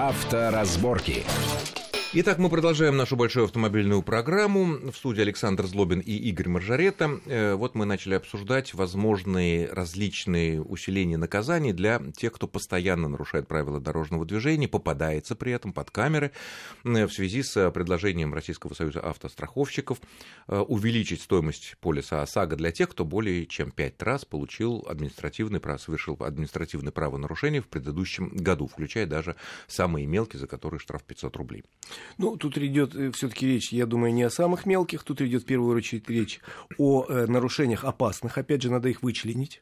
Авторазборки. Итак, мы продолжаем нашу большую автомобильную программу. В студии Александр Злобин и Игорь Маржарета. Э, вот мы начали обсуждать возможные различные усиления наказаний для тех, кто постоянно нарушает правила дорожного движения, попадается при этом под камеры э, в связи с предложением Российского союза автостраховщиков э, увеличить стоимость полиса ОСАГО для тех, кто более чем пять раз получил административный, совершил административное правонарушение в предыдущем году, включая даже самые мелкие, за которые штраф 500 рублей. Ну, тут идет э, все-таки речь, я думаю, не о самых мелких, тут идет в первую очередь речь о э, нарушениях опасных. Опять же, надо их вычленить.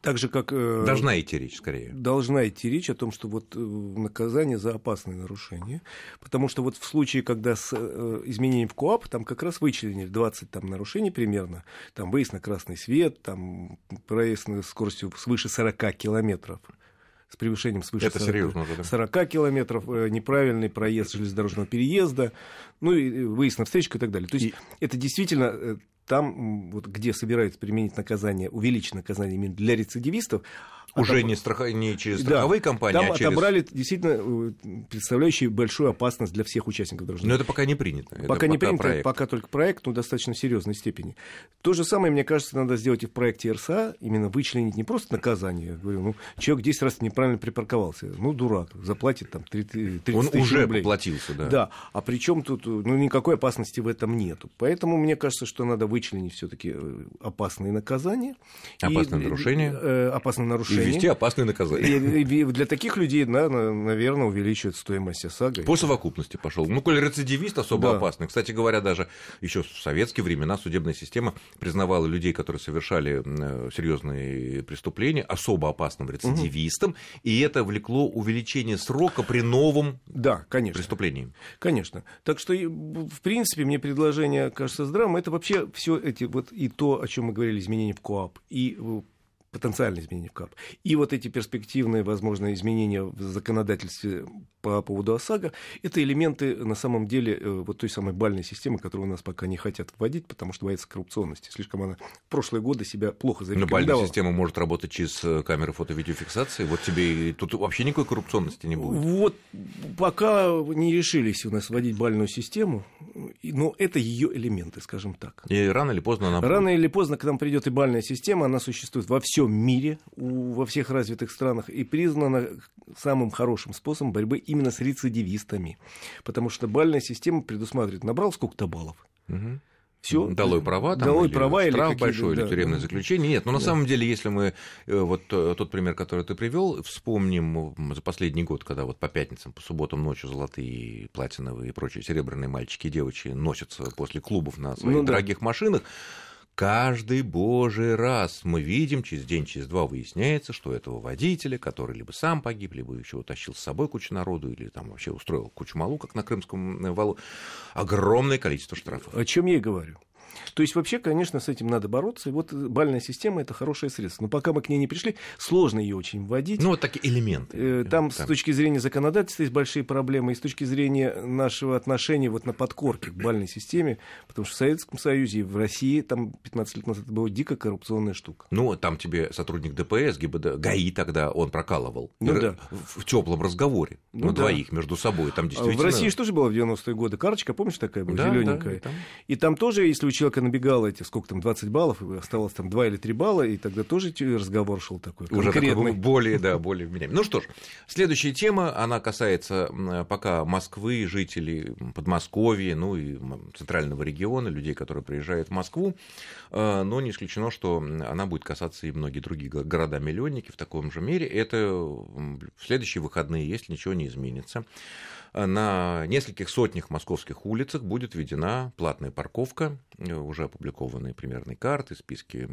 Так же, как... Э, должна идти речь, скорее. Должна идти речь о том, что вот э, наказание за опасные нарушения. Потому что вот в случае, когда с э, изменением в КОАП, там как раз вычленили 20 там, нарушений примерно. Там выезд на красный свет, там проезд на скоростью свыше 40 километров с превышением свыше Это 40, серьезно, да? 40 километров, э, неправильный проезд железнодорожного переезда, ну и выезд на встречку и так далее. То есть и... это действительно э, там, вот, где собираются применить наказание, увеличить наказание именно для рецидивистов, уже не, страх... не через страховые да, компании, там а через... отобрали действительно э, представляющие большую опасность для всех участников дорожного Но это пока не принято. Пока это не пока принято, проект. пока только проект, но в достаточно серьезной степени. То же самое, мне кажется, надо сделать и в проекте РСА, именно вычленить не просто наказание. Я говорю, ну, человек 10 раз неправильно припарковался, ну, дурак, заплатит там 30 тысяч Он уже рублей. поплатился, да. Да, а причем тут, ну, никакой опасности в этом нету. Поэтому мне кажется, что надо вычленить все-таки э, опасные наказания. Опасные и, нарушения. Э, опасные нарушения. И ввести опасные наказания наказание. И, и для таких людей, да, наверное, увеличивает стоимость ОСАГО. По совокупности пошел. Ну, коль рецидивист особо да. опасный. Кстати говоря, даже еще в советские времена судебная система признавала людей, которые совершали э, серьезные преступления, особо опасным рецидивистом, угу. и это влекло увеличение срока при новом да, конечно. преступлении. Конечно. Так что, в принципе, мне предложение кажется здравым. Это вообще все эти вот и то, о чем мы говорили, изменения в КОАП, и потенциальные изменения в КАП. И вот эти перспективные, возможные изменения в законодательстве по поводу ОСАГО, это элементы, на самом деле, э, вот той самой бальной системы, которую у нас пока не хотят вводить, потому что боятся коррупционности. Слишком она в прошлые годы себя плохо зарекомендовала. Но бальная система может работать через э, камеры фото-видеофиксации. Вот тебе тут вообще никакой коррупционности не будет. Вот пока не решились у нас вводить бальную систему, но это ее элементы, скажем так. И рано или поздно она Рано или поздно к нам придет и бальная система, она существует во всем мире, у, во всех развитых странах, и признана самым хорошим способом борьбы именно с рецидивистами. Потому что бальная система предусматривает, набрал сколько-то баллов. Угу. Все. Долой права, там, Долой или права штраф или большой, да, или тюремное да. заключение. Нет, но на да. самом деле, если мы э, вот э, тот пример, который ты привел, вспомним за последний год, когда вот по пятницам, по субботам ночью золотые, платиновые и прочие серебряные мальчики и девочки носятся после клубов на своих ну, дорогих да. машинах, Каждый божий раз мы видим, через день, через два выясняется, что этого водителя, который либо сам погиб, либо еще утащил с собой кучу народу, или там вообще устроил кучу малу, как на Крымском валу, огромное количество штрафов. О чем я и говорю. То есть вообще, конечно, с этим надо бороться. И вот бальная система это хорошее средство. Но пока мы к ней не пришли, сложно ее очень вводить. Ну, вот такие элементы. Э, там, там с точки зрения законодательства есть большие проблемы, и с точки зрения нашего отношения вот на подкорке к бальной системе, потому что в Советском Союзе и в России там 15 лет назад это была дико коррупционная штука. Ну, там тебе сотрудник ДПС, ГИБД, ГАИ тогда он прокалывал. Ну, да. В теплом разговоре ну, на да. двоих между собой. Там действительно... В России же было в 90-е годы? Карточка, помнишь, такая была, да, зелененькая? Да, и, там... и там тоже, если у человека набегало эти, сколько там, 20 баллов, и осталось там 2 или 3 балла, и тогда тоже разговор шел такой Уже такой более, да, более вменяемый. Ну что ж, следующая тема, она касается пока Москвы, жителей Подмосковья, ну и центрального региона, людей, которые приезжают в Москву, э, но не исключено, что она будет касаться и многие другие города-миллионники в таком же мере. Это в следующие выходные, если ничего не изменится на нескольких сотнях московских улицах будет введена платная парковка, э, уже опубликованные примерные карты, списки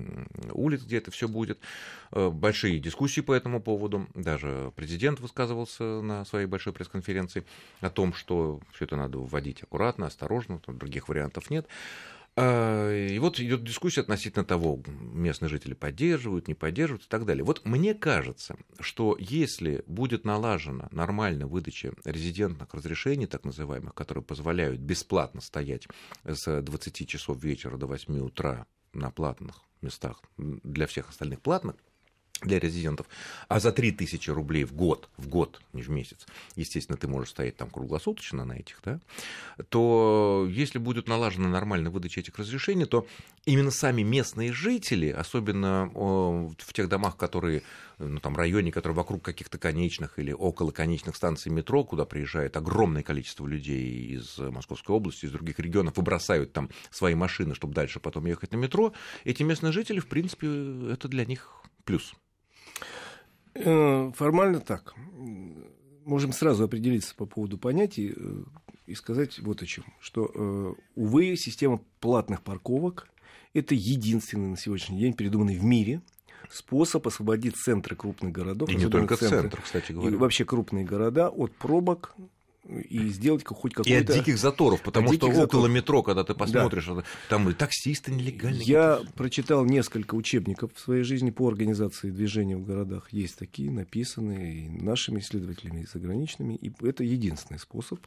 улиц, где это все будет. Э, большие дискуссии по этому поводу. Даже президент высказывался на своей большой пресс-конференции о том, что все это надо вводить аккуратно, осторожно, других вариантов нет. А, и вот идет дискуссия относительно того, местные жители поддерживают, не поддерживают и так далее. Вот мне кажется, что если будет налажена нормальная выдача резидентных разрешений, так называемых, которые позволяют бесплатно стоять с 20 часов вечера до 8 утра на платных местах для всех остальных платных, для резидентов, а за 3000 рублей в год, в год, не в месяц, естественно, ты можешь стоять там круглосуточно на этих, да, то если будет налажена нормальная выдача этих разрешений, то именно сами местные жители, особенно в тех домах, которые, ну, там, районе, которые вокруг каких-то конечных или около конечных станций метро, куда приезжает огромное количество людей из Московской области, из других регионов, и бросают там свои машины, чтобы дальше потом ехать на метро, эти местные жители, в принципе, это для них плюс. Э, формально так. Можем сразу определиться по поводу понятий э, и сказать вот о чем. Что, э, увы, система платных парковок – это единственный на сегодняшний день придуманный в мире способ освободить центры крупных городов. И не только центры, центр, кстати говоря. И вообще крупные города от пробок, и сделать хоть какой-то... И от диких заторов, потому что около заторов. метро, когда ты посмотришь, да. там и таксисты нелегальные. Я прочитал несколько учебников в своей жизни по организации движения в городах. Есть такие, написанные и нашими исследователями, и заграничными. И это единственный способ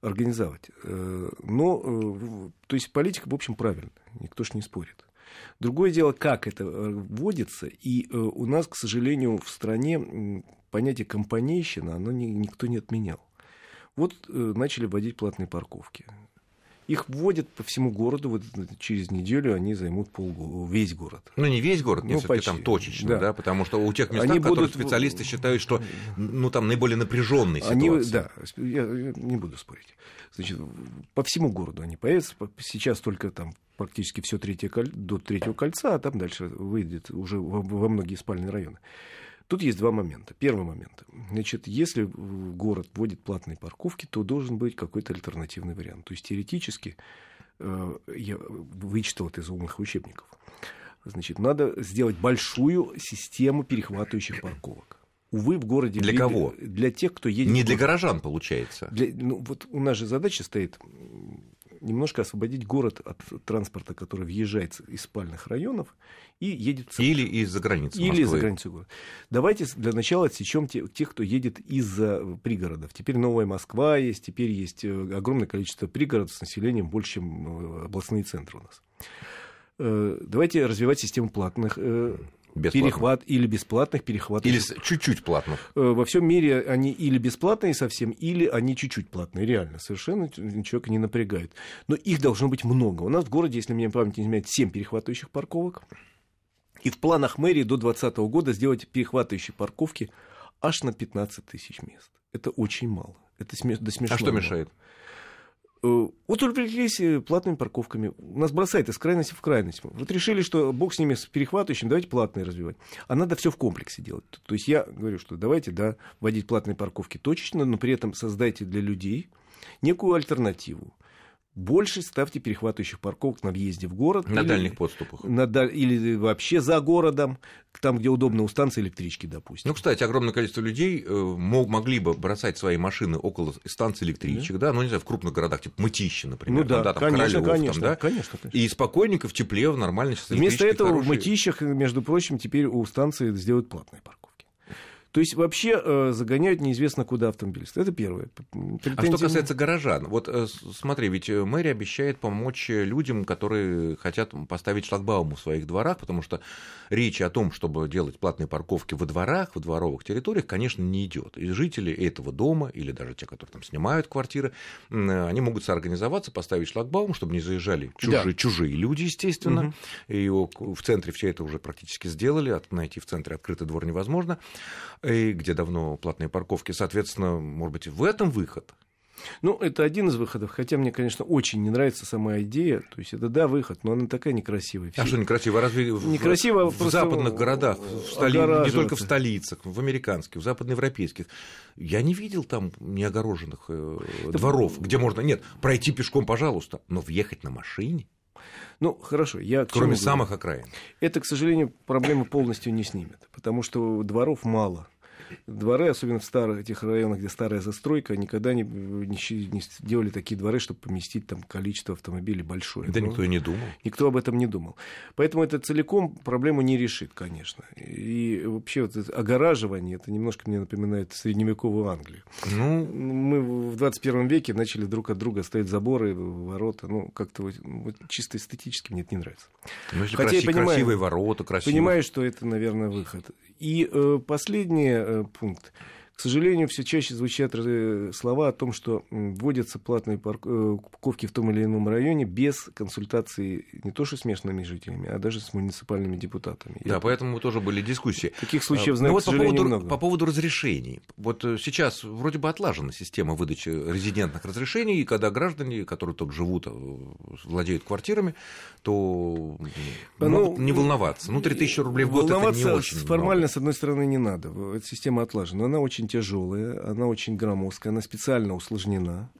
организовать. Э, но, э, то есть политика, в общем, правильная, никто ж не спорит. Другое дело, как это э, вводится, и у нас, к сожалению, в стране понятие компанейщина, оно никто не отменял. Вот э, начали вводить платные парковки. Их вводят по всему городу, вот через неделю они займут пол, весь город. Ну, не весь город, не ну, все-таки там точечно, да. да, потому что у тех местах, они которые будут... специалисты считают, что ну, там наиболее напряженные ситуации. Они, да, я, я не буду спорить. Значит, по всему городу они появятся. Сейчас только там практически все третье, до третьего кольца, а там дальше выйдет уже во, во многие спальные районы. Тут есть два момента. Первый момент. Значит, если город вводит платные парковки, то должен быть какой-то альтернативный вариант. То есть теоретически, э, я вычитал это из умных учебников, значит, надо сделать большую систему перехватывающих парковок. Увы, в городе... Для кого? Для тех, кто едет... Не для горожан, получается. Для, ну, вот у нас же задача стоит немножко освободить город от транспорта, который въезжает из спальных районов и едет... В... Или из-за границы Или из-за границы города. Давайте для начала отсечем тех, кто едет из-за пригородов. Теперь Новая Москва есть, теперь есть э, огромное количество пригородов с населением больше, чем э, областные центры у нас. Э, давайте развивать систему платных перехват или бесплатных перехватов. Или чуть-чуть платных. Э, во всем мире они или бесплатные совсем, или они чуть-чуть платные. Реально, совершенно человека не напрягает. Но их должно быть много. У нас в городе, если мне память не изменяет, 7 перехватывающих парковок. И в планах мэрии до 2020 года сделать перехватывающие парковки аж на 15 тысяч мест. Это очень мало. Это до смешного. А что мешает? Э, вот увлеклись э, платными парковками. Нас бросает из крайности в крайность. Вот решили, что бог с ними с перехватывающим, давайте платные развивать. А надо все в комплексе делать. То есть я говорю, что давайте, да, вводить платные парковки точечно, но при этом создайте для людей некую альтернативу больше ставьте перехватывающих парковок на въезде в город. На или, дальних подступах. На, или вообще за городом, там, где удобно у станции электрички, допустим. Ну, кстати, огромное количество людей э, мог, могли бы бросать свои машины около станции электричек, да, да ну, не знаю, в крупных городах, типа Мытищи, например, ну, да, да, там конечно, Королёв, конечно, там, да, конечно, конечно. И спокойненько в тепле, в нормально. Вместо этого хорошие... в Мытищах, между прочим, теперь у станции сделают платные парковки. То есть вообще э, загоняют неизвестно куда автомобилисты. Это первое. Претензии... А что касается горожан, вот э, смотри, ведь э, мэрия обещает помочь людям, которые хотят поставить шлагбаум в своих дворах, потому что речи о том, чтобы делать платные парковки во дворах, в дворовых территориях, конечно, не идет. И жители этого дома, или даже те, которые там снимают квартиры, они могут соорганизоваться, поставить шлагбаум, чтобы не заезжали чужие, да. чужие люди, естественно. Угу. И в центре все это уже практически сделали, найти в центре открытый двор невозможно и где давно платные парковки. Соответственно, может быть, в этом выход. Ну, это один из выходов, хотя мне, конечно, очень не нравится сама идея. То есть это, да, выход, но она такая некрасивая. А что некрасиво? Разве некрасиво в, в западных городах, в столи... не только в столицах, в американских, в западноевропейских, я не видел там неогороженных э, дворов, где можно, нет, пройти пешком, пожалуйста, но въехать на машине. Ну, хорошо, я... Кроме самых окраин. Это, к сожалению, проблемы полностью не снимет, потому что дворов мало. Дворы, особенно в старых этих районах, где старая застройка, никогда не, не, не делали такие дворы, чтобы поместить там количество автомобилей большое. Да Но никто и не думал. Никто об этом не думал. Поэтому это целиком проблему не решит, конечно. И вообще вот это огораживание, это немножко мне напоминает средневековую Англию. Ну... Мы в 21 веке начали друг от друга ставить заборы, ворота. Ну, как-то вот, вот чисто эстетически мне это не нравится. Ну, если Хотя краси, я понимаю, красивые ворота, красивые... Понимаю, что это, наверное, выход. И э, последний э, пункт. К сожалению, все чаще звучат э, слова о том, что вводятся платные э, парковки в том или ином районе без консультации не то что с местными жителями, а даже с муниципальными депутатами. Да, Я... поэтому тоже были дискуссии. Таких случаев, знаю, вот к сожалению, по поводу, много. По поводу разрешений. Вот э, сейчас вроде бы отлажена система выдачи резидентных разрешений, и когда граждане, которые тут живут, владеют квартирами, то ну, могут не волноваться. Ну, 3000 рублей в год это не очень формально, много. с одной стороны, не надо. Эта система отлажена. Она очень тяжелая, она очень громоздкая, она специально усложнена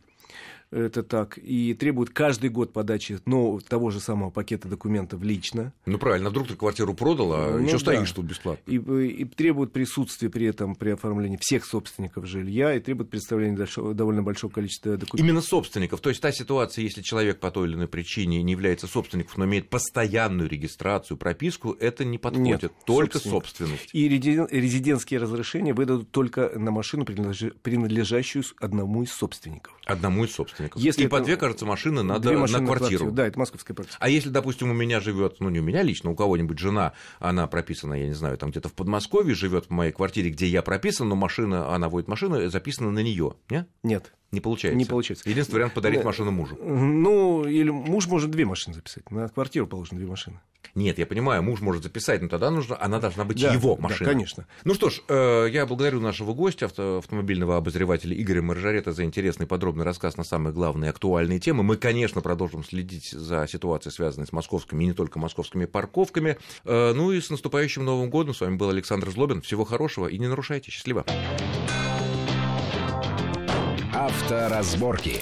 это так, и требует каждый год подачи ну, того же самого пакета документов лично. Ну правильно, вдруг ты квартиру продал, а ну, еще да. стоишь тут бесплатно. И, и требует присутствия при этом при оформлении всех собственников жилья, и требует представления довольно большого количества документов. Именно собственников, то есть та ситуация, если человек по той или иной причине не является собственником, но имеет постоянную регистрацию, прописку, это не подходит, Нет, только собственность. И резидентские разрешения выдадут только на машину, принадлежащую одному из собственников. Одному из собственников собственников. Если и по две, кажется, машины надо на квартиру. На квартиру. Да, это московская практика. А если, допустим, у меня живет, ну не у меня лично, у кого-нибудь жена, она прописана, я не знаю, там где-то в Подмосковье живет в моей квартире, где я прописан, но машина, она водит машину, записана на нее, не? Нет. Не получается. Не получается. Единственный вариант подарить машину мужу. Ну, или муж может две машины записать. На квартиру положено две машины. Нет, я понимаю, муж может записать, но тогда нужно, она должна быть да, его машина. Да, конечно. Ну что ж, э, я благодарю нашего гостя, авто, автомобильного обозревателя Игоря Маржарета за интересный подробный рассказ на самые главные актуальные темы. Мы, конечно, продолжим следить за ситуацией, связанной с московскими и не только московскими парковками. Э, ну и с наступающим Новым годом. С вами был Александр Злобин. Всего хорошего и не нарушайте. Счастливо. Авторазборки.